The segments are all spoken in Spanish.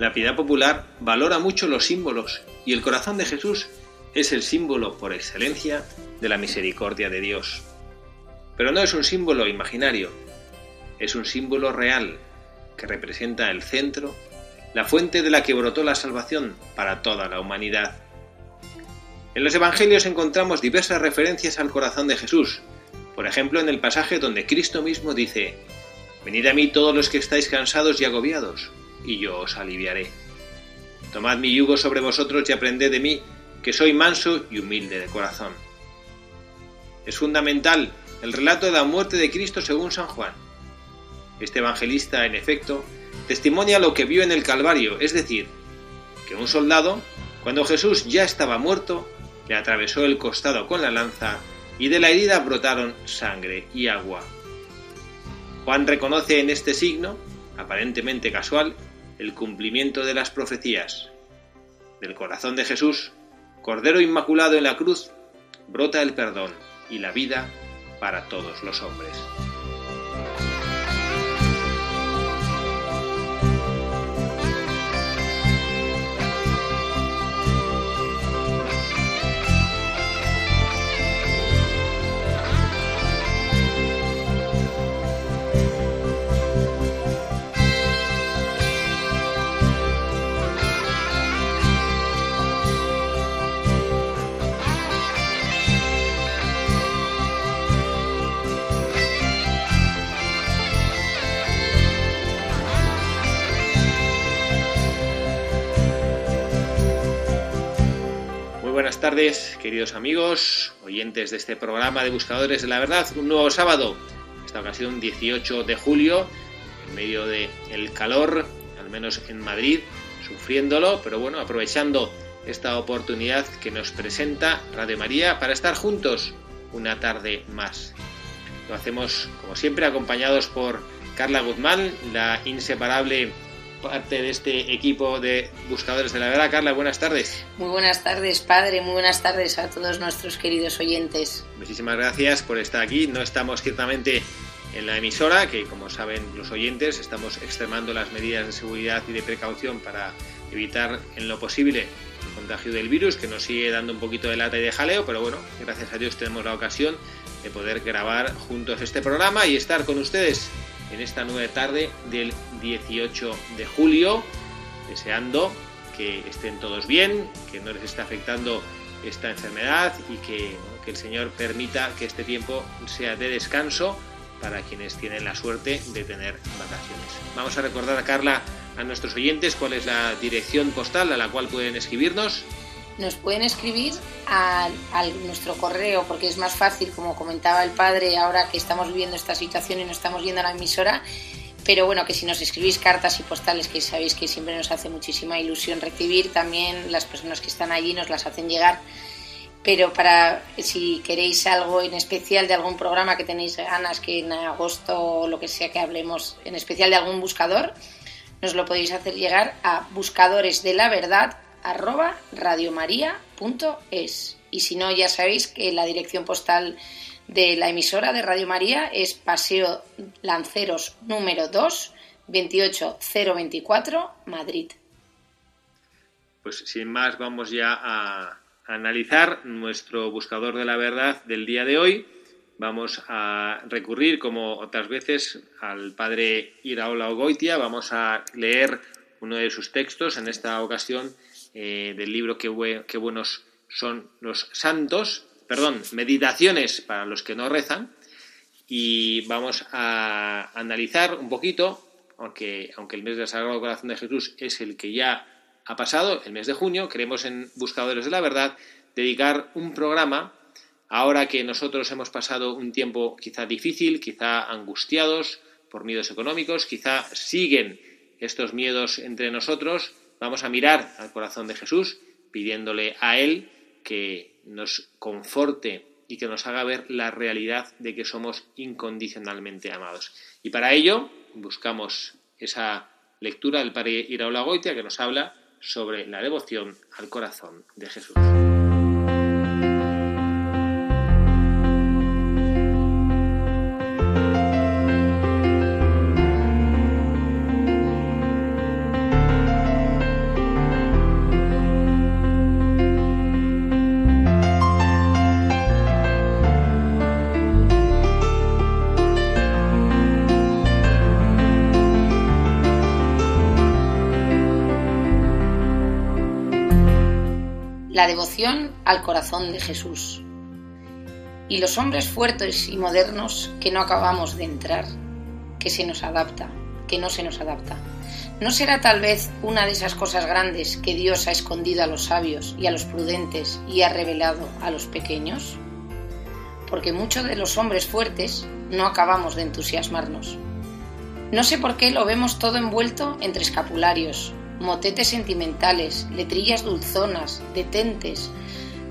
La piedad popular valora mucho los símbolos y el corazón de Jesús es el símbolo por excelencia de la misericordia de Dios. Pero no es un símbolo imaginario, es un símbolo real que representa el centro, la fuente de la que brotó la salvación para toda la humanidad. En los Evangelios encontramos diversas referencias al corazón de Jesús, por ejemplo en el pasaje donde Cristo mismo dice, Venid a mí todos los que estáis cansados y agobiados, y yo os aliviaré. Tomad mi yugo sobre vosotros y aprended de mí, que soy manso y humilde de corazón. Es fundamental el relato de la muerte de Cristo según San Juan. Este evangelista, en efecto, testimonia lo que vio en el Calvario, es decir, que un soldado, cuando Jesús ya estaba muerto, le atravesó el costado con la lanza y de la herida brotaron sangre y agua. Juan reconoce en este signo, aparentemente casual, el cumplimiento de las profecías. Del corazón de Jesús, Cordero Inmaculado en la cruz, brota el perdón y la vida para todos los hombres. Buenas tardes, queridos amigos, oyentes de este programa de Buscadores de la Verdad. Un nuevo sábado, esta ocasión 18 de julio, en medio del calor, al menos en Madrid, sufriéndolo, pero bueno, aprovechando esta oportunidad que nos presenta Radio María para estar juntos una tarde más. Lo hacemos, como siempre, acompañados por Carla Guzmán, la inseparable parte de este equipo de Buscadores de la Verdad. Carla, buenas tardes. Muy buenas tardes, padre. Muy buenas tardes a todos nuestros queridos oyentes. Muchísimas gracias por estar aquí. No estamos ciertamente en la emisora, que como saben los oyentes, estamos extremando las medidas de seguridad y de precaución para evitar en lo posible el contagio del virus, que nos sigue dando un poquito de lata y de jaleo, pero bueno, gracias a Dios tenemos la ocasión de poder grabar juntos este programa y estar con ustedes en esta nueva tarde del 18 de julio, deseando que estén todos bien, que no les esté afectando esta enfermedad y que, que el Señor permita que este tiempo sea de descanso para quienes tienen la suerte de tener vacaciones. Vamos a recordar a Carla, a nuestros oyentes, cuál es la dirección postal a la cual pueden escribirnos nos pueden escribir a, nuestro correo porque es más fácil, como comentaba el padre, ahora que estamos viviendo esta situación y no estamos yendo a la emisora. Pero bueno, que si nos escribís cartas y postales, que sabéis que siempre nos hace muchísima ilusión recibir, también las personas que están allí nos las hacen llegar. Pero para si queréis algo en especial de algún programa que tenéis ganas, que en agosto o lo que sea que hablemos, en especial de algún buscador, nos lo podéis hacer llegar a buscadores de la verdad arroba radiomaria.es. Y si no, ya sabéis que la dirección postal de la emisora de Radio María es Paseo Lanceros número 2, 28024, Madrid. pues sin más vamos ya a analizar nuestro buscador de la verdad del día de hoy. Vamos a recurrir, como otras veces, al padre Iraola Ogoitia. Vamos a leer uno de sus textos, en esta ocasión eh, del libro Qué, Qué buenos son los santos, perdón, meditaciones para los que no rezan. Y vamos a analizar un poquito, aunque, aunque el mes del Sagrado Corazón de Jesús es el que ya ha pasado, el mes de junio, queremos en Buscadores de la Verdad dedicar un programa, ahora que nosotros hemos pasado un tiempo quizá difícil, quizá angustiados por miedos económicos, quizá siguen estos miedos entre nosotros, vamos a mirar al corazón de Jesús pidiéndole a Él que nos conforte y que nos haga ver la realidad de que somos incondicionalmente amados. Y para ello buscamos esa lectura del Padre Iraola Goitia que nos habla sobre la devoción al corazón de Jesús. La devoción al corazón de Jesús. Y los hombres fuertes y modernos que no acabamos de entrar, que se nos adapta, que no se nos adapta. ¿No será tal vez una de esas cosas grandes que Dios ha escondido a los sabios y a los prudentes y ha revelado a los pequeños? Porque muchos de los hombres fuertes no acabamos de entusiasmarnos. No sé por qué lo vemos todo envuelto entre escapularios, motetes sentimentales, letrillas dulzonas, detentes,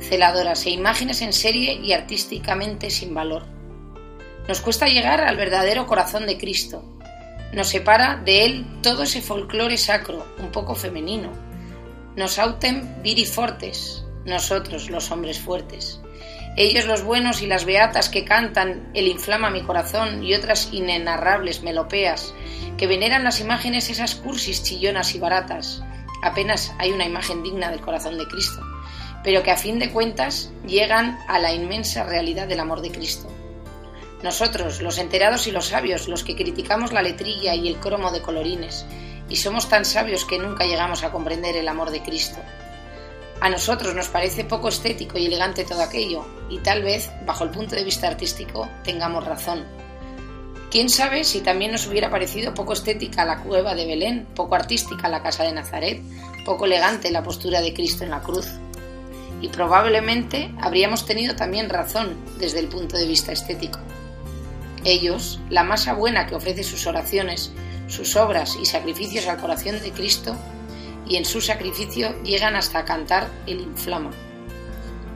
celadoras e imágenes en serie y artísticamente sin valor. Nos cuesta llegar al verdadero corazón de Cristo. Nos separa de él todo ese folclore sacro, un poco femenino. Nos autem viri fortes, nosotros los hombres fuertes. Ellos los buenos y las beatas que cantan El inflama mi corazón y otras inenarrables melopeas que veneran las imágenes esas cursis chillonas y baratas. Apenas hay una imagen digna del corazón de Cristo, pero que a fin de cuentas llegan a la inmensa realidad del amor de Cristo. Nosotros, los enterados y los sabios, los que criticamos la letrilla y el cromo de colorines, y somos tan sabios que nunca llegamos a comprender el amor de Cristo. A nosotros nos parece poco estético y elegante todo aquello, y tal vez, bajo el punto de vista artístico, tengamos razón Quién sabe si también nos hubiera parecido poco estética la cueva de Belén, poco artística la casa de Nazaret, poco elegante la postura de Cristo en la cruz. Y probablemente habríamos tenido también razón desde el punto de vista estético. Ellos, la masa buena que ofrece sus oraciones, sus obras y sacrificios al corazón de Cristo, y en su sacrificio llegan hasta cantar el inflama.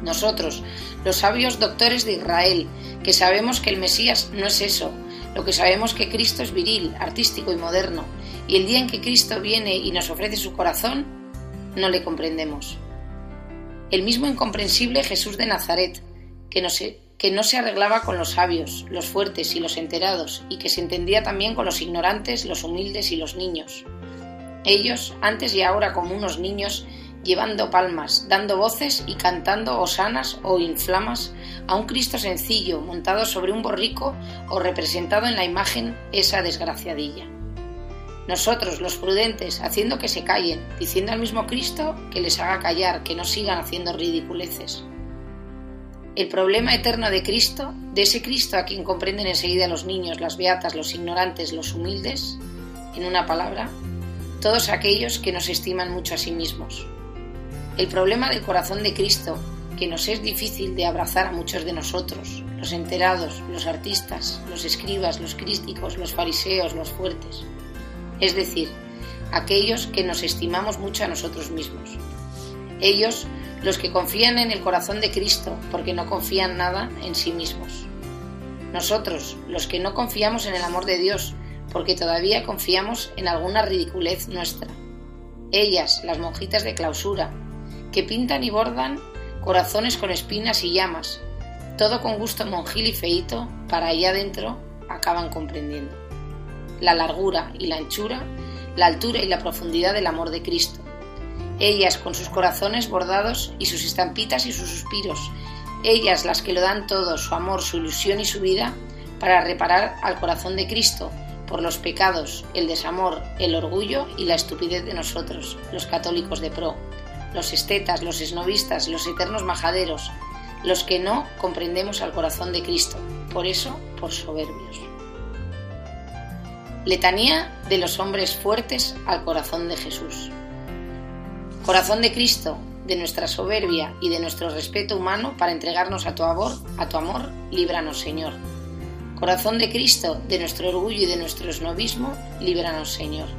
Nosotros, los sabios doctores de Israel, que sabemos que el Mesías no es eso, lo que sabemos que Cristo es viril, artístico y moderno, y el día en que Cristo viene y nos ofrece su corazón, no le comprendemos. El mismo incomprensible Jesús de Nazaret, que no, se, que no se arreglaba con los sabios, los fuertes y los enterados, y que se entendía también con los ignorantes, los humildes y los niños. Ellos, antes y ahora como unos niños, llevando palmas, dando voces y cantando osanas o inflamas a un Cristo sencillo montado sobre un borrico o representado en la imagen esa desgraciadilla. Nosotros, los prudentes, haciendo que se callen, diciendo al mismo Cristo que les haga callar, que no sigan haciendo ridiculeces. El problema eterno de Cristo, de ese Cristo a quien comprenden enseguida los niños, las beatas, los ignorantes, los humildes, en una palabra, todos aquellos que nos estiman mucho a sí mismos. El problema del corazón de Cristo, que nos es difícil de abrazar a muchos de nosotros, los enterados, los artistas, los escribas, los crísticos, los fariseos, los fuertes. Es decir, aquellos que nos estimamos mucho a nosotros mismos. Ellos, los que confían en el corazón de Cristo, porque no confían nada en sí mismos. Nosotros, los que no confiamos en el amor de Dios, porque todavía confiamos en alguna ridiculez nuestra. Ellas, las monjitas de clausura, que pintan y bordan corazones con espinas y llamas, todo con gusto monjil y feito, para allá adentro acaban comprendiendo. La largura y la anchura, la altura y la profundidad del amor de Cristo. ellas con sus corazones bordados y sus estampitas y sus suspiros, ellas las que lo dan todo, su amor, su ilusión y su vida, para reparar al corazón de Cristo por los pecados, el desamor, el orgullo y la estupidez de nosotros, los católicos de pro, los estetas, los esnovistas, los eternos majaderos, los que no comprendemos al corazón de Cristo, por eso por soberbios. Letanía de los hombres fuertes al corazón de Jesús. Corazón de Cristo, de nuestra soberbia y de nuestro respeto humano para entregarnos a tu amor, a tu amor, líbranos, Señor. Corazón de Cristo, de nuestro orgullo y de nuestro esnovismo, líbranos, Señor.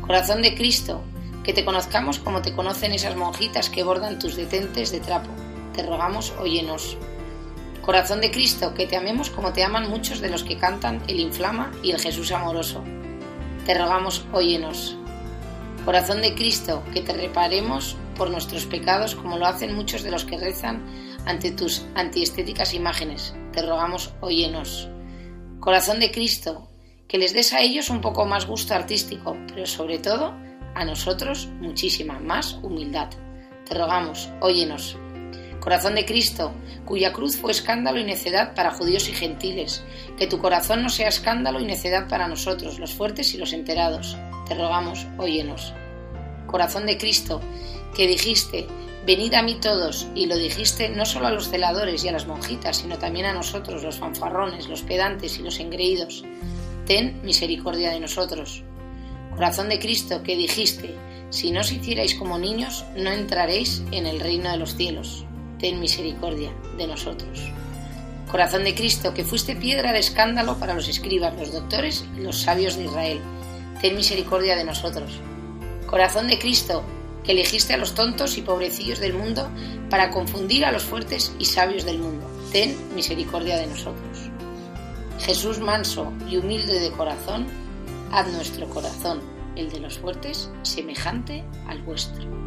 Corazón de Cristo, que te conozcamos como te conocen esas monjitas que bordan tus detentes de trapo. Te rogamos, óyenos. Corazón de Cristo, que te amemos como te aman muchos de los que cantan el Inflama y el Jesús amoroso. Te rogamos, óyenos. Corazón de Cristo, que te reparemos por nuestros pecados como lo hacen muchos de los que rezan ante tus antiestéticas imágenes. Te rogamos, óyenos. Corazón de Cristo, que les des a ellos un poco más gusto artístico, pero sobre todo a nosotros muchísima más humildad. Te rogamos, óyenos. Corazón de Cristo, cuya cruz fue escándalo y necedad para judíos y gentiles, que tu corazón no sea escándalo y necedad para nosotros, los fuertes y los enterados. Te rogamos, óyenos. Corazón de Cristo, que dijiste, venid a mí todos, y lo dijiste no solo a los celadores y a las monjitas, sino también a nosotros, los fanfarrones, los pedantes y los engreídos. Ten misericordia de nosotros. Corazón de Cristo, que dijiste, si no os hicierais como niños, no entraréis en el reino de los cielos ten misericordia de nosotros. Corazón de Cristo, que fuiste piedra de escándalo para los escribas, los doctores y los sabios de Israel, ten misericordia de nosotros. Corazón de Cristo, que elegiste a los tontos y pobrecillos del mundo para confundir a los fuertes y sabios del mundo, ten misericordia de nosotros. Jesús manso y humilde de corazón, haz nuestro corazón, el de los fuertes, semejante al vuestro.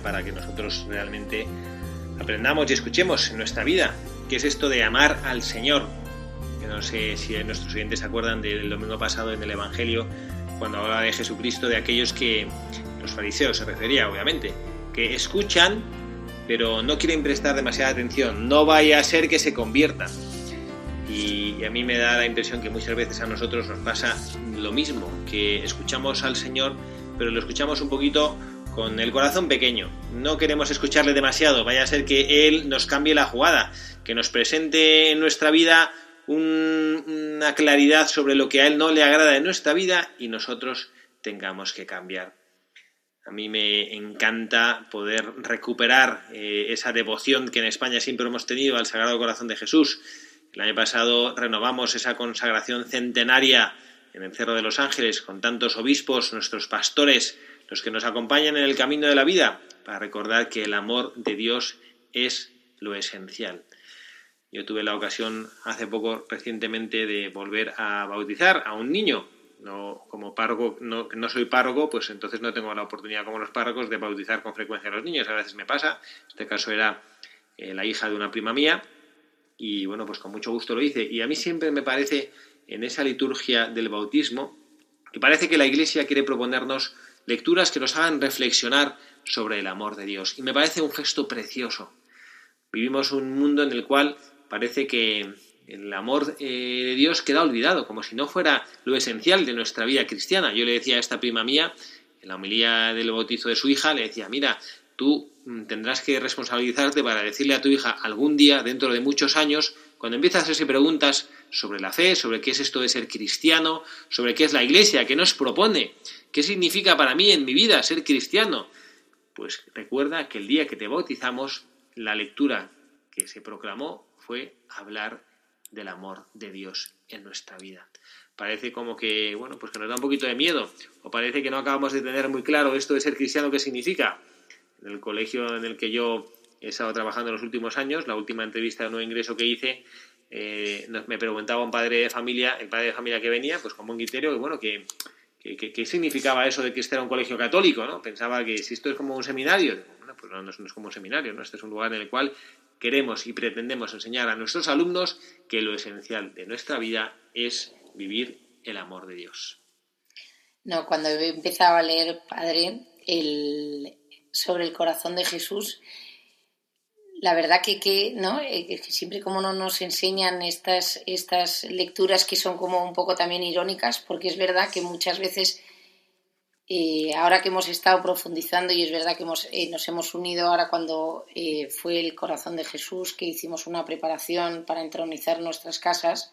Para que nosotros realmente aprendamos y escuchemos en nuestra vida qué es esto de amar al Señor. Que no sé si nuestros oyentes se acuerdan del domingo pasado en el Evangelio, cuando hablaba de Jesucristo, de aquellos que, los fariseos se refería obviamente, que escuchan pero no quieren prestar demasiada atención, no vaya a ser que se conviertan. Y, a mí me da la impresión que muchas veces a nosotros nos pasa lo mismo, que escuchamos al Señor, pero lo escuchamos un poquito con el corazón pequeño. No queremos escucharle demasiado, vaya a ser que Él nos cambie la jugada, que nos presente en nuestra vida una claridad sobre lo que a Él no le agrada en nuestra vida y nosotros tengamos que cambiar. A mí me encanta poder recuperar eh, esa devoción que en España siempre hemos tenido al Sagrado Corazón de Jesús, el año pasado renovamos esa consagración centenaria en el Cerro de los Ángeles con tantos obispos, nuestros pastores, los que nos acompañan en el camino de la vida, para recordar que el amor de Dios es lo esencial. Yo tuve la ocasión hace poco recientemente de volver a bautizar a un niño. No, como párroco, no, no soy párroco, pues entonces no tengo la oportunidad como los párrocos de bautizar con frecuencia a los niños. A veces me pasa. En este caso era eh, la hija de una prima mía y bueno, pues con mucho gusto lo hice. Y a mí siempre me parece en esa liturgia del bautismo que parece que la Iglesia quiere proponernos lecturas que nos hagan reflexionar sobre el amor de Dios. Y me parece un gesto precioso. Vivimos un mundo en el cual parece que el amor eh, de Dios queda olvidado, como si no fuera lo esencial de nuestra vida cristiana. Yo le decía a esta prima mía, en la homilía del bautizo de su hija, le decía, mira, tú mm, tendrás que responsabilizarte para decirle a tu hija algún día, dentro de muchos años, cuando empiezas a hacerse preguntas sobre la fe, sobre qué es esto de ser cristiano, sobre qué es la iglesia, qué nos propone, qué significa para mí en mi vida ser cristiano, pues recuerda que el día que te bautizamos, la lectura que se proclamó fue hablar del amor de Dios en nuestra vida. Parece como que, bueno, pues que nos da un poquito de miedo, o parece que no acabamos de tener muy claro esto de ser cristiano qué significa. En el colegio en el que yo he estado trabajando en los últimos años, la última entrevista de nuevo ingreso que hice, eh, me preguntaba un padre de familia, el padre de familia que venía, pues con buen criterio, que bueno, que, ¿Qué significaba eso de que este era un colegio católico? ¿no? Pensaba que si esto es como un seminario, bueno, pues no, no, es como un seminario, ¿no? este es un lugar en el cual queremos y pretendemos enseñar a nuestros alumnos que lo esencial de nuestra vida es vivir el amor de Dios. No, cuando he empezado a leer, Padre, sobre el corazón de Jesús, la verdad que, que ¿no? Eh, siempre como no nos enseñan estas, estas lecturas que son como un poco también irónicas, porque es verdad que muchas veces, eh, ahora que hemos estado profundizando y es verdad que hemos, eh, nos hemos unido ahora cuando fue el corazón de Jesús, que hicimos una preparación para entronizar nuestras casas,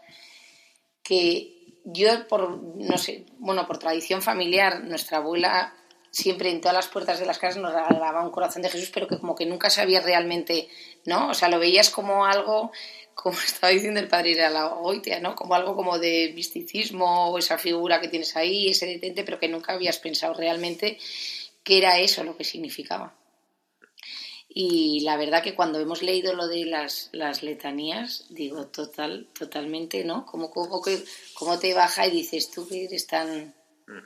que yo por, no sé, bueno, por tradición familiar, nuestra abuela siempre en todas las puertas de las casas nos regalaba un corazón de Jesús, pero que como que nunca sabías realmente, ¿no? O sea, lo veías como algo, como estaba diciendo el padre de la Oitia, ¿no? Como algo como de misticismo o esa figura que tienes ahí, ese detente, pero que nunca habías pensado realmente qué era eso lo que significaba. Y la verdad que cuando hemos leído lo de las, las letanías, digo, total, totalmente, ¿no? Como, como, como te baja y dices, tú que eres tan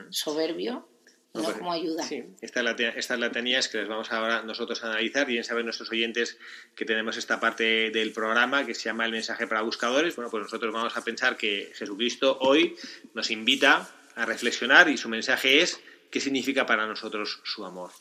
soberbio, no, como ayuda. Sí, estas, estas latanías que les vamos ahora nosotros a analizar, bien saben nuestros oyentes que tenemos esta parte del programa que se llama el mensaje para buscadores. Bueno, pues nosotros vamos a pensar que Jesucristo hoy nos invita a reflexionar y su mensaje es qué significa para nosotros su amor.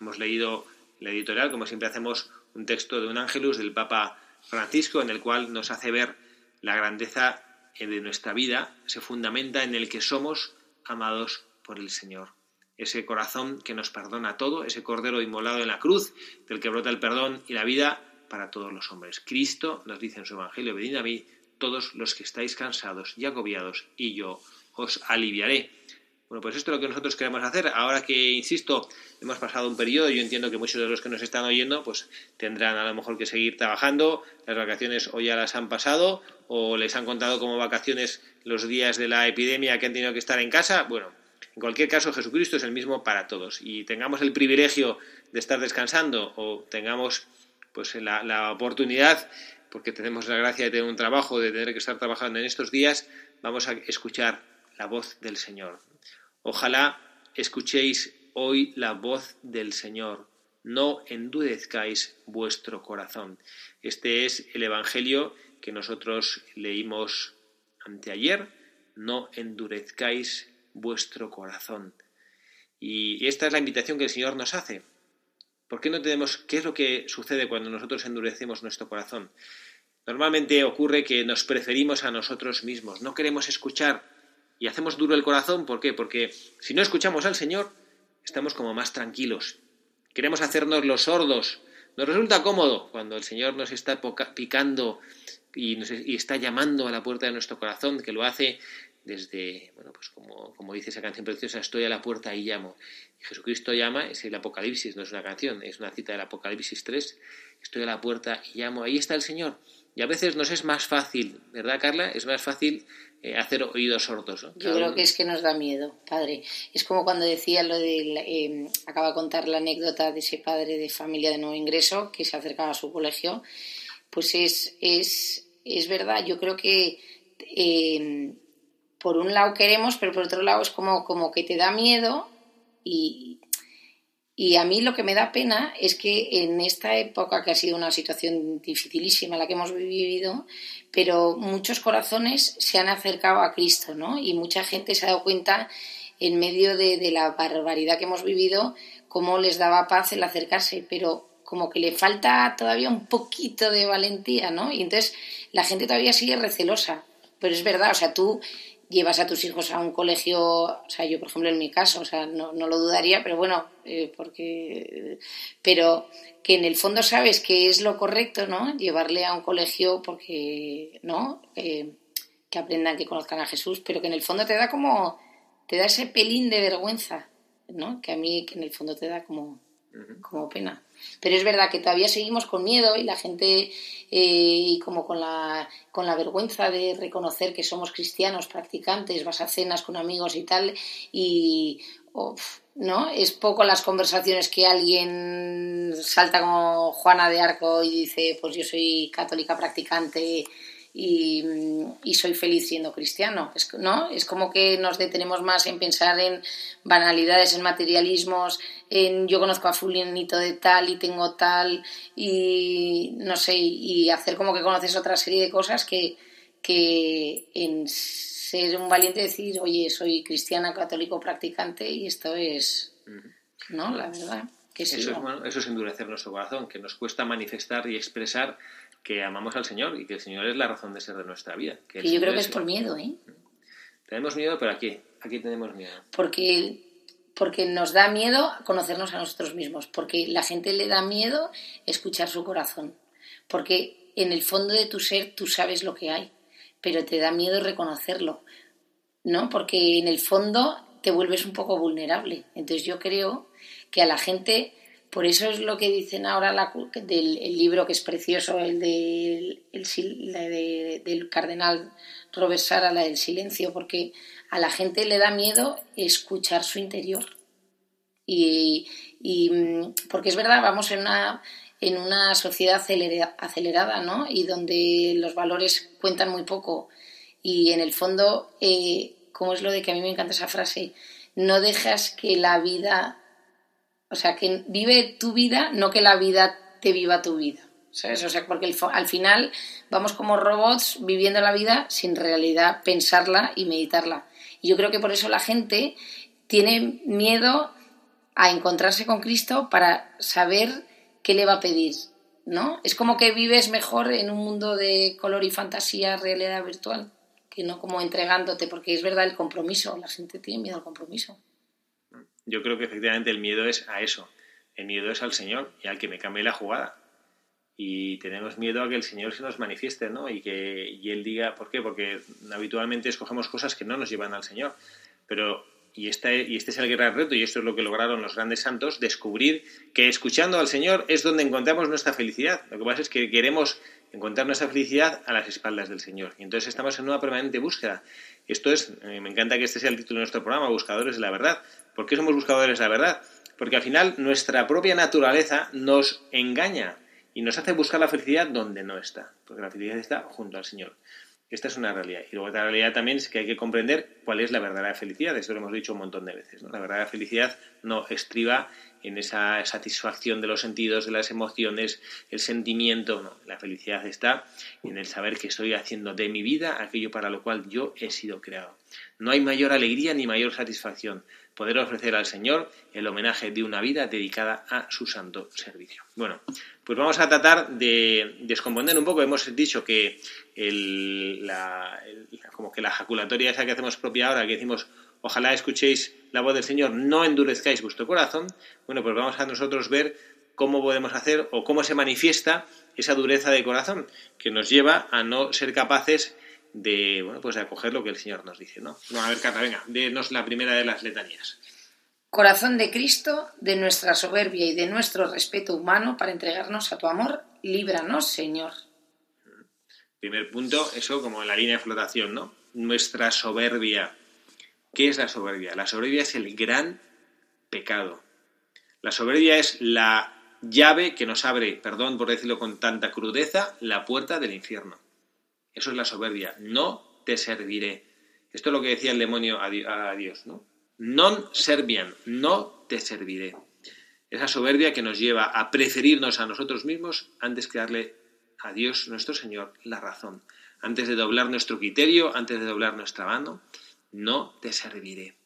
Hemos leído la editorial, como siempre hacemos, un texto de un ángelus del Papa Francisco en el cual nos hace ver la grandeza de nuestra vida, se fundamenta en el que somos amados por el Señor ese corazón que nos perdona todo, ese cordero inmolado en la cruz, del que brota el perdón y la vida para todos los hombres. Cristo nos dice en su Evangelio, venid a mí todos los que estáis cansados y agobiados, y yo os aliviaré. Bueno, pues esto es lo que nosotros queremos hacer. Ahora que, insisto, hemos pasado un periodo, yo entiendo que muchos de los que nos están oyendo, pues tendrán a lo mejor que seguir trabajando, las vacaciones o ya las han pasado, o les han contado como vacaciones los días de la epidemia que han tenido que estar en casa. Bueno, en cualquier caso, Jesucristo es el mismo para todos. Y tengamos el privilegio de estar descansando o tengamos pues la, la oportunidad, porque tenemos la gracia de tener un trabajo, de tener que estar trabajando en estos días, vamos a escuchar la voz del Señor. Ojalá escuchéis hoy la voz del Señor. No endurezcáis vuestro corazón. Este es el Evangelio que nosotros leímos anteayer. No endurezcáis vuestro corazón. Y esta es la invitación que el Señor nos hace. ¿Por qué no tenemos qué es lo que sucede cuando nosotros endurecemos nuestro corazón? Normalmente ocurre que nos preferimos a nosotros mismos, no queremos escuchar y hacemos duro el corazón. ¿Por qué? Porque si no escuchamos al Señor, estamos como más tranquilos. Queremos hacernos los sordos. Nos resulta cómodo cuando el Señor nos está picando y, y está llamando a la puerta de nuestro corazón, que lo hace desde, bueno, pues como, como, dice esa canción preciosa, estoy a la puerta y llamo. Jesucristo llama, es el Apocalipsis, no es una canción, es una cita del Apocalipsis 3, estoy a la puerta y llamo, ahí está el Señor. Y a veces nos es más fácil, ¿verdad, Carla? Es más fácil eh, hacer oídos sordos. Yo creo que es que nos da miedo, padre. Es como cuando decía lo de, eh, acaba de contar la anécdota de ese padre de familia de nuevo ingreso que se acercaba a su colegio. Pues es, es, es verdad, yo creo que eh, por un lado queremos, pero por otro lado es como, como que te da miedo y, y a mí lo que me da pena es que en esta época, que ha sido una situación dificilísima la que hemos vivido, pero muchos corazones se han acercado a Cristo, ¿no? Y mucha gente se ha dado cuenta en medio de, de la barbaridad que hemos vivido, cómo les daba paz el acercarse, pero como que le falta todavía un poquito de valentía, ¿no? Y entonces la gente todavía sigue recelosa. Pero es verdad, o sea, tú llevas a tus hijos a un colegio, o sea, yo por ejemplo en mi caso, o sea, no, lo dudaría, pero bueno, eh, porque, pero que en el fondo sabes que es lo correcto, ¿no? Llevarle a un colegio porque, ¿no? Eh, que aprendan, que conozcan a Jesús, pero que en el fondo te da como, te da ese pelín de vergüenza, ¿no? Que a mí, que en el fondo te da como, como pena. Pero es verdad que todavía seguimos con miedo y la gente, eh, y como con la, con la vergüenza de reconocer que somos cristianos, practicantes, vas a cenas con amigos y tal, y ¿no? Es poco las conversaciones que alguien salta como Juana de Arco y dice, pues yo soy católica practicante y, soy feliz siendo cristiano. Es, ¿no? es como que nos detenemos más en pensar en banalidades, en materialismos, en yo conozco a fulanito de tal y tengo tal y no sé, y hacer como que conoces otra serie de cosas que, que en ser un valiente decir, oye, soy cristiana, católico, practicante y esto es, ¿no? La verdad. Que eso, es, bueno, eso es endurecer nuestro corazón, que nos cuesta manifestar y expresar que amamos al Señor y que el Señor es la razón de ser de nuestra vida. Que yo creo que es por miedo, ¿eh? Tenemos miedo, pero aquí, aquí tenemos miedo. Porque, porque nos da miedo conocernos a nosotros mismos, porque la gente le da miedo escuchar su corazón, porque en el fondo de tu ser tú sabes lo que hay, pero te da miedo reconocerlo, ¿no? Porque en el fondo te vuelves un poco vulnerable. Entonces yo creo que a la gente por eso es lo que dicen ahora del libro que es precioso, el, del cardenal Robert Sara, la del silencio, porque a la gente le da miedo escuchar su interior. Y, porque es verdad, vamos en una, en una sociedad acelerada, ¿no? Y donde los valores cuentan muy poco. Y en el fondo, eh, ¿cómo es lo de que a mí me encanta esa frase? No dejas que la vida o sea, que vive tu vida, no que la vida te viva tu vida. ¿Sabes? O sea, porque al final vamos como robots viviendo la vida sin realidad pensarla y meditarla. Y yo creo que por eso la gente tiene miedo a encontrarse con Cristo para saber qué le va a pedir, ¿no? Es como que vives mejor en un mundo de color y fantasía, realidad virtual, que no como entregándote, porque es verdad el compromiso, la gente tiene miedo al compromiso yo creo que efectivamente el miedo es a eso. El miedo es al Señor y al que me cambie la jugada. Y tenemos miedo a que el Señor se nos manifieste, ¿no? Y que y Él diga, ¿por qué? Porque habitualmente escogemos cosas que no nos llevan al Señor. Pero, y este, y este es el gran reto, y esto es lo que lograron los grandes santos, descubrir que escuchando al Señor es donde encontramos nuestra felicidad. Lo que pasa es que queremos encontrar nuestra felicidad a las espaldas del Señor. Y entonces estamos en una permanente búsqueda. Esto es, eh, me encanta que este sea el título de nuestro programa, Buscadores de la Verdad, ¿Por qué somos buscadores de la verdad? Porque al final nuestra propia naturaleza nos engaña y nos hace buscar la felicidad donde no está, porque la felicidad está junto al Señor. Esta es una realidad. Y luego otra realidad también es que hay que comprender cuál es la verdadera felicidad. Esto lo hemos dicho un montón de veces. La verdadera felicidad no estriba en esa satisfacción de los sentidos, de las emociones, el sentimiento. No, la felicidad está en el saber que estoy haciendo de mi vida aquello para lo cual yo he sido creado. No hay mayor alegría ni mayor satisfacción poder ofrecer al Señor el homenaje de una vida dedicada a su santo servicio. Bueno, pues vamos a tratar de descomponer un poco. Hemos dicho que la, como que la jaculatoria esa que hacemos propia ahora, que decimos ojalá escuchéis la voz del Señor, no endurezcáis vuestro corazón. Bueno, pues vamos a nosotros ver cómo podemos hacer o cómo se manifiesta esa dureza de corazón que nos lleva a no ser capaces de, bueno, pues de acoger lo que el Señor nos dice, ¿no? a ver, Carla, venga, denos la primera de las letanías. Corazón de Cristo, de nuestra soberbia y de nuestro respeto humano para entregarnos a tu amor, líbranos, Señor. Primer punto, eso como en la línea de flotación, ¿no? Nuestra soberbia. ¿Qué es la soberbia? La soberbia es el gran pecado. La soberbia es la llave que nos abre, perdón por decirlo con tanta crudeza, la puerta del infierno. Eso es la soberbia. No te serviré. Esto es lo que decía el demonio a Dios, ¿no? Non servian, no te serviré. Esa soberbia que nos lleva a preferirnos a nosotros mismos antes que darle a Dios nuestro Señor la razón. Antes de doblar nuestro criterio, antes de doblar nuestra mano, no te serviré.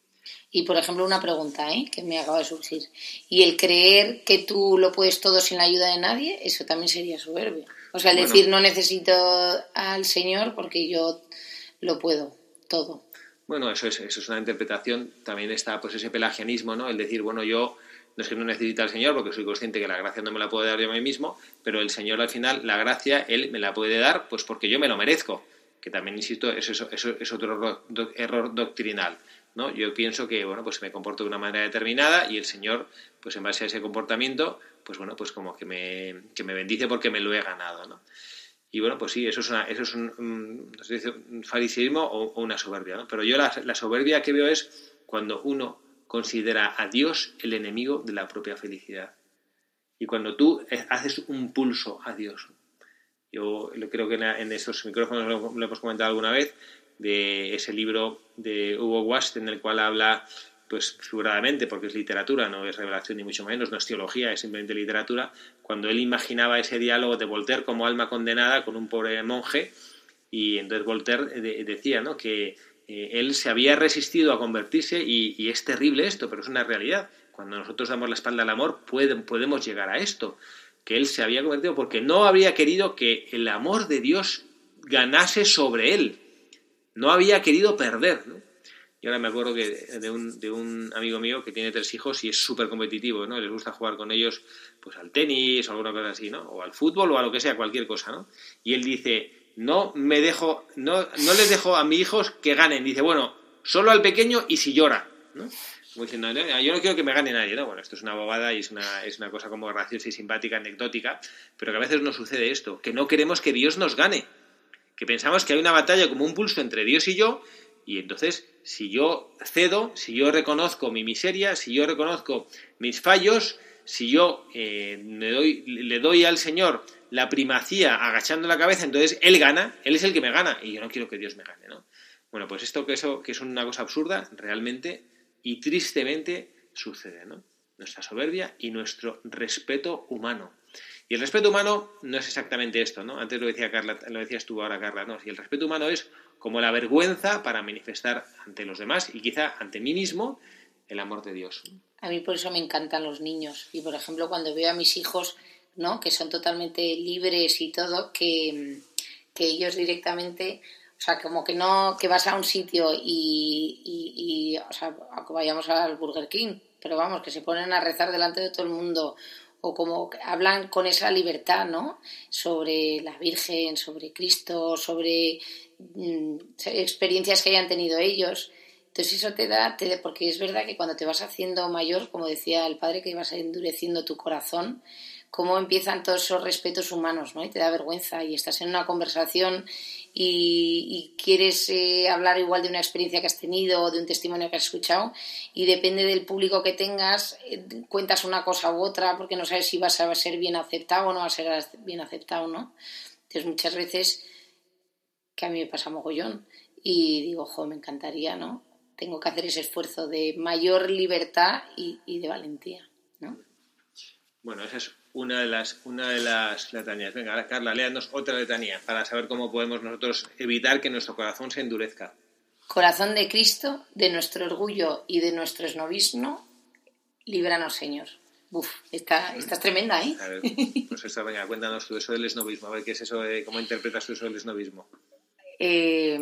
Y por ejemplo, una pregunta ¿eh? que me acaba de surgir. ¿Y el creer que tú lo puedes todo sin la ayuda de nadie? Eso también sería soberbia. O sea, el decir no necesito al Señor porque yo lo puedo todo. Bueno, eso es, eso es una interpretación. También está pues ese pelagianismo, ¿no? El decir, bueno, yo no es que no necesite al Señor, porque soy consciente que la gracia no me la puedo dar yo a mí mismo, pero el Señor al final, la gracia, Él me la puede dar pues porque yo me lo merezco. Que también, insisto, eso, eso, es otro error doctrinal. ¿No? Yo pienso que, bueno, pues me comporto de una manera determinada y el Señor, pues en base a ese comportamiento, pues bueno, pues como que me, que me bendice porque me lo he ganado, ¿no? Y bueno, pues sí, eso es, una, eso es un, un, fariseísmo o, una soberbia, ¿no? Pero yo la, la soberbia que veo es cuando uno considera a Dios el enemigo de la propia felicidad. Y cuando tú haces un pulso a Dios, yo creo que en esos micrófonos lo, hemos comentado alguna vez, de ese libro de Hugo Wast en el cual habla, pues figuradamente, porque es literatura, no es revelación ni mucho menos, no es teología, es simplemente literatura, cuando él imaginaba ese diálogo de Voltaire como alma condenada con un pobre monje, y entonces Voltaire decía ¿no? que eh, él se había resistido a convertirse y, es terrible esto, pero es una realidad. Cuando nosotros damos la espalda al amor, podemos llegar a esto, que él se había convertido porque no había querido que el amor de Dios ganase sobre él, no había querido perder. Y ahora me acuerdo que de un, de un amigo mío que tiene tres hijos y es súper competitivo, ¿no? Les gusta jugar con ellos pues al tenis o alguna cosa así, ¿no? O al fútbol o a lo que sea, cualquier cosa, ¿no? Y él dice, no me dejo, no, no les dejo a mis hijos que ganen. Dice, bueno, solo al pequeño y si llora, ¿no? Diciendo, yo no quiero que me gane nadie, ¿no? Bueno, esto es una bobada y es una, es una cosa como graciosa y simpática, anecdótica, pero que a veces nos sucede esto, que no queremos que Dios nos gane, que pensamos que hay una batalla como un pulso entre Dios y yo, y entonces, si yo cedo, si yo reconozco mi miseria, si yo reconozco mis fallos, si yo eh, le, doy, le doy al Señor la primacía agachando la cabeza, entonces él gana, él es el que me gana y yo no quiero que Dios me gane, ¿no? Bueno, pues esto que, eso, que es una cosa absurda, realmente y tristemente sucede, ¿no? Nuestra soberbia y nuestro respeto humano. Y el respeto humano no es exactamente esto, ¿no? Antes lo decía Carla, lo decías tú ahora, Carla, no. Si el respeto humano es como la vergüenza para manifestar ante los demás y quizá ante mí mismo el amor de Dios. A mí por eso me encantan los niños. Y por ejemplo, cuando veo a mis hijos ¿no? que son totalmente libres y todo, que, ellos directamente, o sea, como que no, que vas a un sitio y, y, o sea, vayamos al Burger King, pero vamos, que se ponen a rezar delante de todo el mundo, o como hablan con esa libertad, ¿no? Sobre la Virgen, sobre Cristo, sobre mm, experiencias que hayan tenido ellos. Entonces eso te da, te, porque es verdad que cuando te vas haciendo mayor, como decía el padre, que vas endureciendo tu corazón, cómo empiezan todos esos respetos humanos, ¿no? Y te da vergüenza y estás en una conversación y, quieres eh, hablar igual de una experiencia que has tenido o de un testimonio que has escuchado y depende del público que tengas, eh, cuentas una cosa u otra porque no sabes si vas a ser bien aceptado o no vas a ser bien aceptado, ¿no? Entonces muchas veces, que a mí me pasa mogollón y digo, ojo, me encantaría, ¿no? Tengo que hacer ese esfuerzo de mayor libertad y, y de valentía, ¿no? Bueno, es una de las, una de las letanías. Venga, Carla, léanos otra letanía para saber cómo podemos nosotros evitar que nuestro corazón se endurezca. Corazón de Cristo, de nuestro orgullo y de nuestro esnovismo, líbranos, Señor. Uf, esta, esta es tremenda, ¿eh? A ver, pues eso, venga, cuéntanos tú eso del esnovismo. A ver, ¿qué es eso? De, ¿Cómo interpretas tú eso del esnovismo? Eh,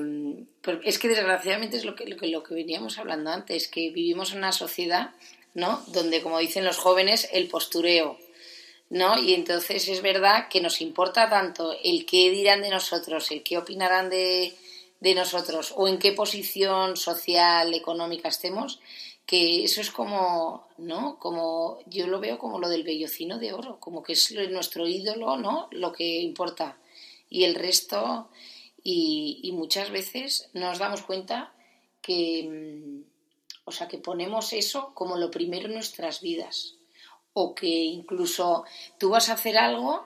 pues es que desgraciadamente es lo que, lo que, lo que veníamos hablando antes, que vivimos en una sociedad ¿no? Donde, como dicen los jóvenes, el postureo, ¿no? Y entonces es verdad que nos importa tanto el qué dirán de nosotros, el qué opinarán de, de nosotros o en qué posición social, económica estemos, que eso es como, ¿no? Como yo lo veo como lo del bellocino de oro, como que es nuestro ídolo, ¿no? Lo que importa. Y el resto, y, y muchas veces nos damos cuenta que, mm, o sea, que ponemos eso como lo primero en nuestras vidas. O que incluso tú vas a hacer algo,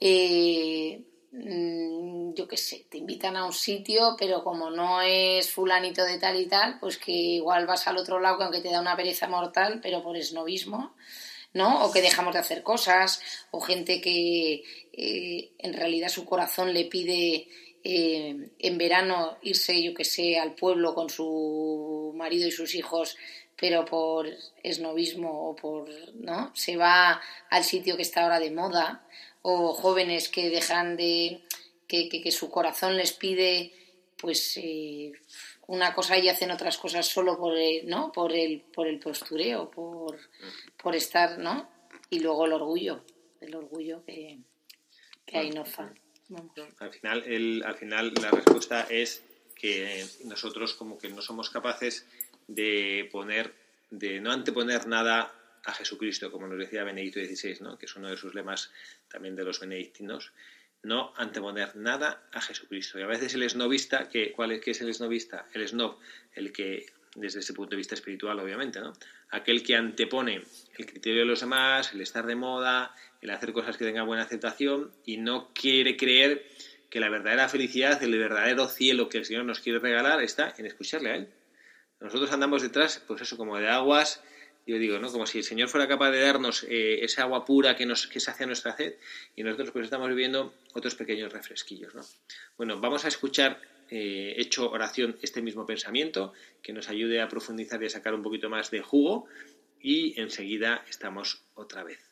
eh, mm, yo qué sé, te invitan a un sitio, pero como no es fulanito de tal y tal, pues que igual vas al otro lado, que aunque te da una pereza mortal, pero por esnovismo. ¿no? O que dejamos de hacer cosas, o gente que eh, en realidad su corazón le pide eh, en verano irse, yo que sé, al pueblo con su marido y sus hijos, pero por esnovismo o por, ¿no? Se va al sitio que está ahora de moda, o jóvenes que dejan de, que, que, su corazón les pide, pues, eh, una cosa y hacen otras cosas solo por el, ¿no? por el, por el postureo, por, por estar, ¿no? Y luego el orgullo, el orgullo que, que ahí no fa. Al final, el, al final la respuesta es que nosotros como que no somos capaces de poner, de no anteponer nada a Jesucristo, como nos decía Benedicto XVI, ¿no? que es uno de sus lemas también de los benedictinos, no anteponer nada a Jesucristo. Y a veces el esnovista, que, ¿cuál es, ¿qué es el esnovista? El esnob, el que, desde ese punto de vista espiritual, obviamente, ¿no? aquel que antepone el criterio de los demás, el estar de moda, el hacer cosas que tengan buena aceptación y no quiere creer que la verdadera felicidad, el verdadero cielo que el Señor nos quiere regalar está en escucharle a Él. Nosotros andamos detrás, pues eso, como de aguas, yo digo, ¿no? Como si el Señor fuera capaz de darnos eh, esa agua pura que, nos, que sacia nuestra sed y nosotros pues estamos viviendo otros pequeños refresquillos, ¿no? Bueno, vamos a escuchar eh, hecho oración este mismo pensamiento que nos ayude a profundizar y a sacar un poquito más de jugo y enseguida estamos otra vez.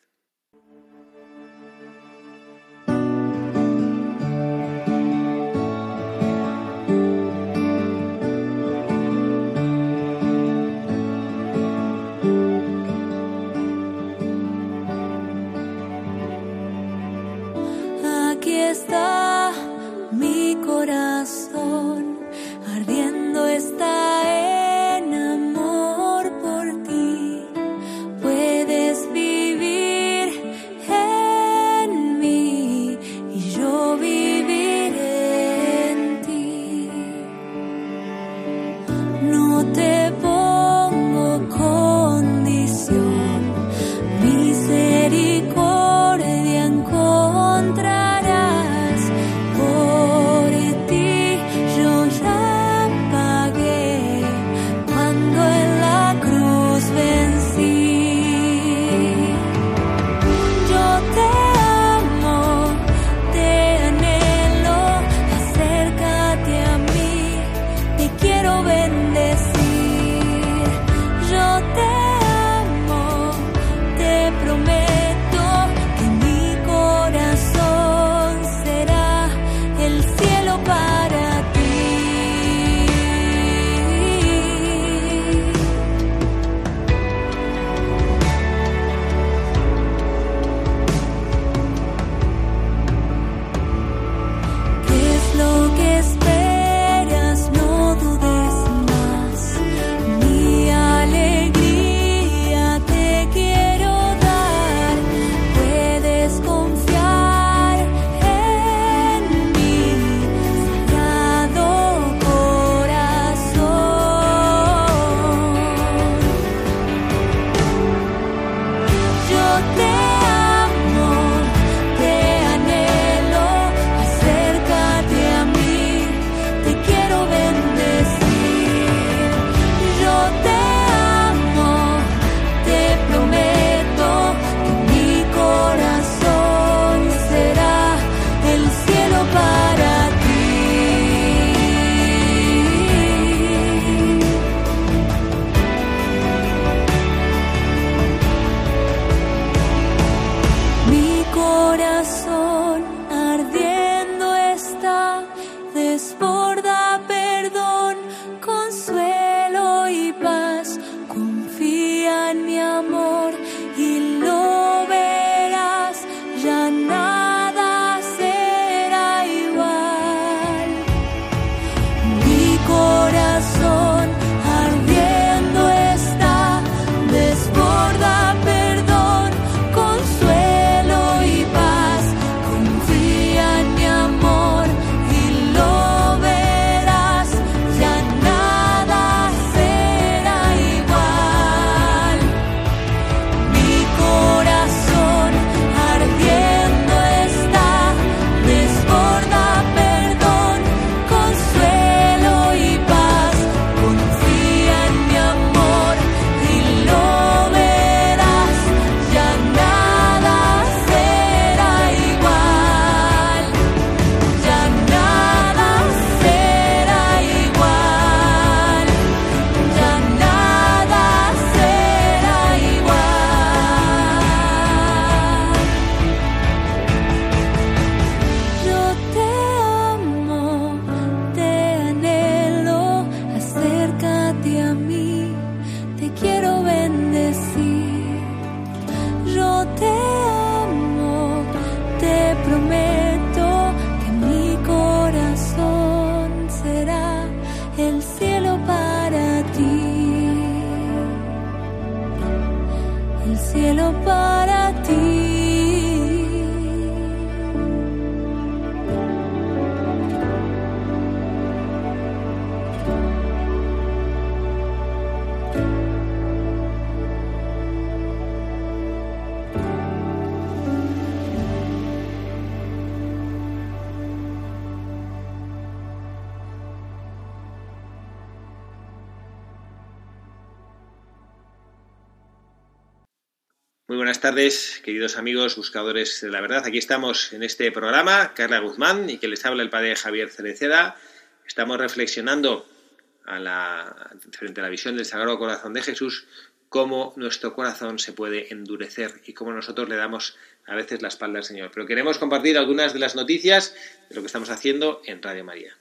Queridos amigos buscadores de la verdad. Aquí estamos en este programa, Carla Guzmán y que les habla el padre Javier Cereceda. Estamos reflexionando frente a la visión del Sagrado Corazón de Jesús, cómo nuestro corazón se puede endurecer y cómo nosotros le damos a veces la espalda al Señor. Pero queremos compartir algunas de las noticias de lo que estamos haciendo en Radio María.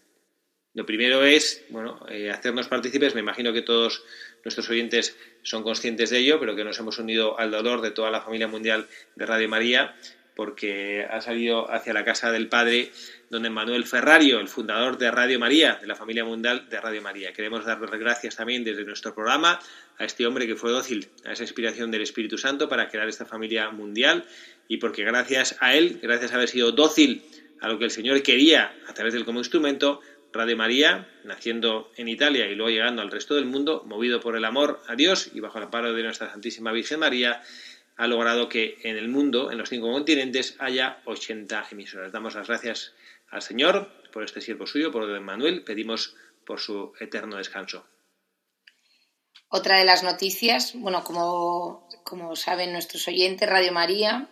Lo primero es, bueno, eh, hacernos partícipes. Me imagino que todos nuestros oyentes son conscientes de ello, pero que nos hemos unido al dolor de toda la familia mundial de Radio María, porque ha salido hacia la casa del Padre don Manuel Ferrario, el fundador de Radio María, de la familia mundial de Radio María. Queremos darle gracias también desde nuestro programa a este hombre que fue dócil a esa inspiración del Espíritu Santo para crear esta familia mundial y porque gracias a él, gracias a haber sido dócil a lo que el Señor quería a través del como instrumento, Radio María, naciendo en Italia y luego llegando al resto del mundo, movido por el amor a Dios y bajo el amparo de nuestra Santísima Virgen María, ha logrado que en el mundo, en los cinco continentes, haya 80 emisoras. Damos las gracias al Señor por este siervo suyo, por don Manuel, pedimos por su eterno descanso. Otra de las noticias, bueno, como, como saben nuestros oyentes, Radio María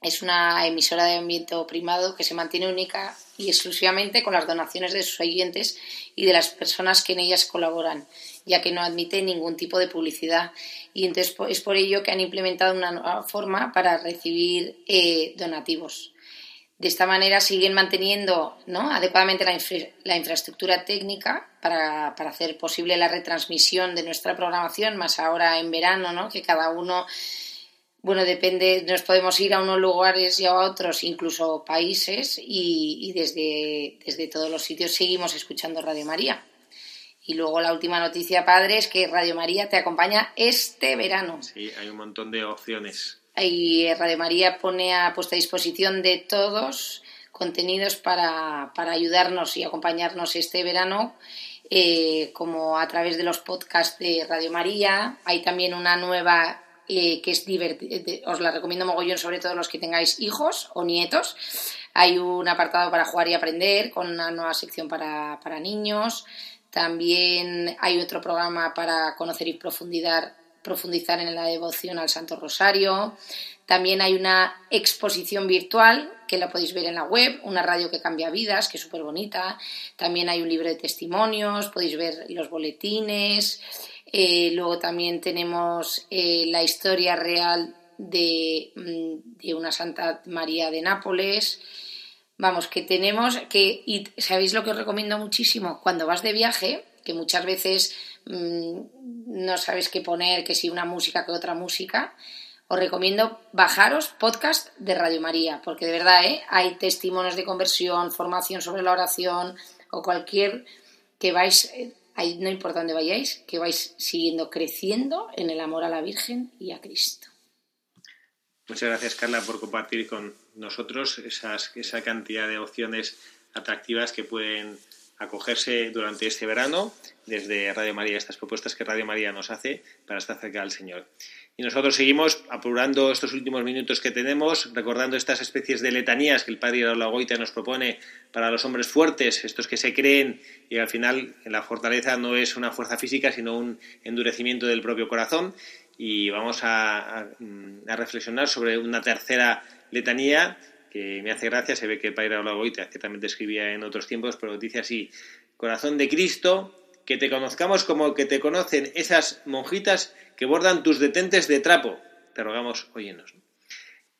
es una emisora de ambiente primado que se mantiene única y exclusivamente con las donaciones de sus oyentes y de las personas que en ellas colaboran, ya que no admite ningún tipo de publicidad. Y entonces es por ello que han implementado una nueva forma para recibir eh, donativos. De esta manera siguen manteniendo ¿no? adecuadamente la, la infraestructura técnica para, para, hacer posible la retransmisión de nuestra programación, más ahora en verano, ¿no? que cada uno bueno, depende, nos podemos ir a unos lugares y a otros, incluso países, y, desde, desde todos los sitios seguimos escuchando Radio María. Y luego la última noticia, padre, es que Radio María te acompaña este verano. Sí, hay un montón de opciones. Y Radio María pone a puesta a disposición de todos contenidos para, para ayudarnos y acompañarnos este verano, eh, como a través de los podcasts de Radio María. Hay también una nueva eh, que es divertida. Os la recomiendo mogollón, sobre todo los que tengáis hijos o nietos. Hay un apartado para jugar y aprender con una nueva sección para, niños. También hay otro programa para conocer y profundizar, profundizar en la devoción al Santo Rosario. También hay una exposición virtual que la podéis ver en la web, una radio que cambia vidas, que es súper bonita. También hay un libro de testimonios, podéis ver los boletines. Eh, luego también tenemos eh, la historia real de, mm, de, una Santa María de Nápoles. Vamos, que tenemos que, y sabéis lo que os recomiendo muchísimo, cuando vas de viaje, que muchas veces mm, no sabes qué poner, que si una música, que otra música, os recomiendo bajaros podcast de Radio María, porque de verdad ¿eh? hay testimonios de conversión, formación sobre la oración o cualquier que vais ahí no importa dónde vayáis, que vais siguiendo creciendo en el amor a la Virgen y a Cristo. Muchas gracias, Carla, por compartir con nosotros esas, esa cantidad de opciones atractivas que pueden acogerse durante este verano desde Radio María, estas propuestas que Radio María nos hace para estar cerca del Señor. Y nosotros seguimos apurando estos últimos minutos que tenemos, recordando estas especies de letanías que el padre Goita nos propone para los hombres fuertes, estos que se creen y al final la fortaleza no es una fuerza física, sino un endurecimiento del propio corazón. Y vamos a, reflexionar sobre una tercera letanía que me hace gracia, se ve que el padre Goita, que también te escribía en otros tiempos, pero dice así, corazón de Cristo, que te conozcamos como que te conocen esas monjitas que bordan tus detentes de trapo. Te rogamos, óyenos.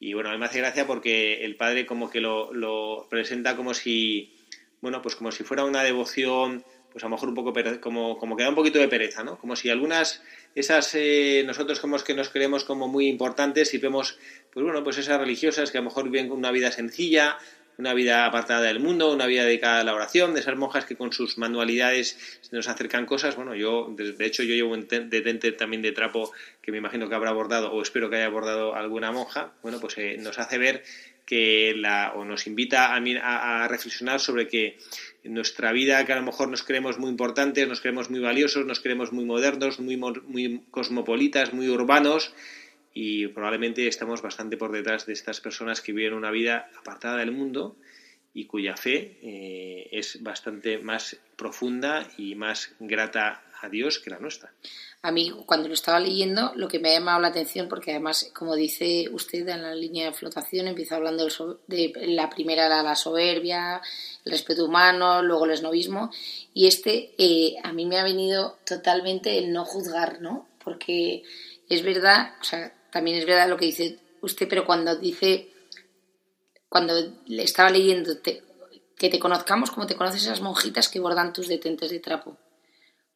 Y bueno, a mí me hace gracia porque el padre como que lo, presenta como si, bueno, pues como si fuera una devoción, pues a lo mejor un poco, como, como que da un poquito de pereza, ¿no? Como si algunas, esas, eh, nosotros como que nos creemos como muy importantes y vemos, pues bueno, pues esas religiosas que a lo mejor viven una vida sencilla, una vida apartada del mundo, una vida dedicada a la oración, de esas monjas que con sus manualidades nos acercan cosas. Bueno, yo, de hecho, yo llevo un detente también de trapo que me imagino que habrá abordado, o espero que haya abordado alguna monja. Bueno, pues eh, nos hace ver que la, o nos invita a, a, reflexionar sobre que nuestra vida, que a lo mejor nos creemos muy importantes, nos creemos muy valiosos, nos creemos muy modernos, muy, muy cosmopolitas, muy urbanos, y probablemente estamos bastante por detrás de estas personas que viven una vida apartada del mundo y cuya fe eh, es bastante más profunda y más grata a Dios que la nuestra. A mí, cuando lo estaba leyendo, lo que me ha llamado la atención, porque además, como dice usted en la línea de flotación, empieza hablando de, la primera era la soberbia, el respeto humano, luego el esnovismo, y este eh, a mí me ha venido totalmente el no juzgar, ¿no? Porque es verdad, o sea, también es verdad lo que dice usted, pero cuando dice, cuando le estaba leyendo, que te conozcamos como te conoces esas monjitas que bordan tus detentes de trapo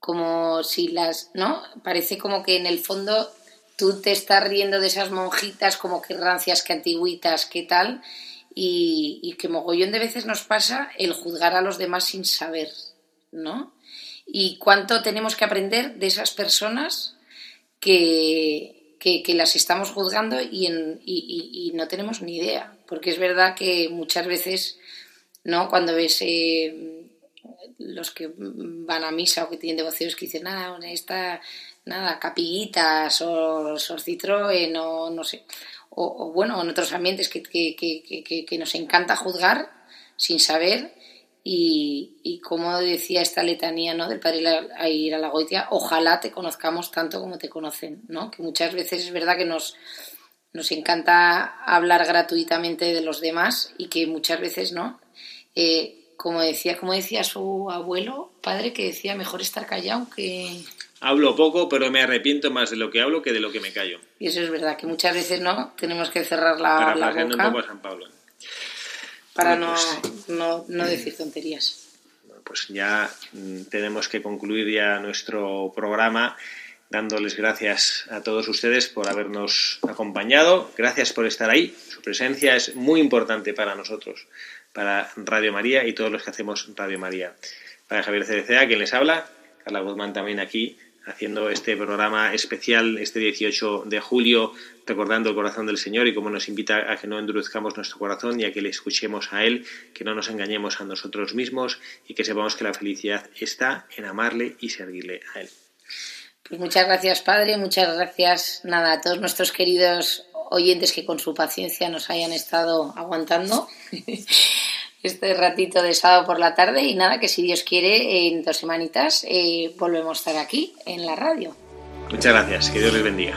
como si las, ¿no? Parece como que en el fondo tú te estás riendo de esas monjitas como que rancias, que antigüitas, que tal, y, que mogollón de veces nos pasa el juzgar a los demás sin saber, ¿no? Y cuánto tenemos que aprender de esas personas que, que, las estamos juzgando y, en, y, no tenemos ni idea, porque es verdad que muchas veces, ¿no? Cuando ves... Eh, los que van a misa o que tienen devociones que dicen, nada, esta, nada, capillitas o Sorcitroen o no sé, o, bueno, en otros ambientes que, que, nos encanta juzgar sin saber y, y, como decía esta letanía ¿no? del padre a ir a la goitia, ojalá te conozcamos tanto como te conocen, ¿no? que muchas veces es verdad que nos, nos encanta hablar gratuitamente de los demás y que muchas veces no. Eh, como decía, como decía su abuelo, padre, que decía mejor estar callado que... Hablo poco, pero me arrepiento más de lo que hablo que de lo que me callo. Y eso es verdad, que muchas veces no tenemos que cerrar la, la boca. un poco a San Pablo. Para pues, no, no, decir tonterías. Pues ya mm, tenemos que concluir ya nuestro programa dándoles gracias a todos ustedes por habernos acompañado. Gracias por estar ahí. Su presencia es muy importante para nosotros para Radio María y todos los que hacemos Radio María. Para Javier Cerecea, quien les habla, Carla Guzmán también aquí, haciendo este programa especial este 18 de julio, recordando el corazón del Señor y como nos invita a que no endurezcamos nuestro corazón y a que le escuchemos a Él, que no nos engañemos a nosotros mismos y que sepamos que la felicidad está en amarle y servirle a Él. Pues muchas gracias, Padre, muchas gracias nada, a todos nuestros queridos oyentes que con su paciencia nos hayan estado aguantando este ratito de sábado por la tarde y nada, que si Dios quiere, en dos semanitas eh, volvemos a estar aquí en la radio. Muchas gracias, que Dios les bendiga.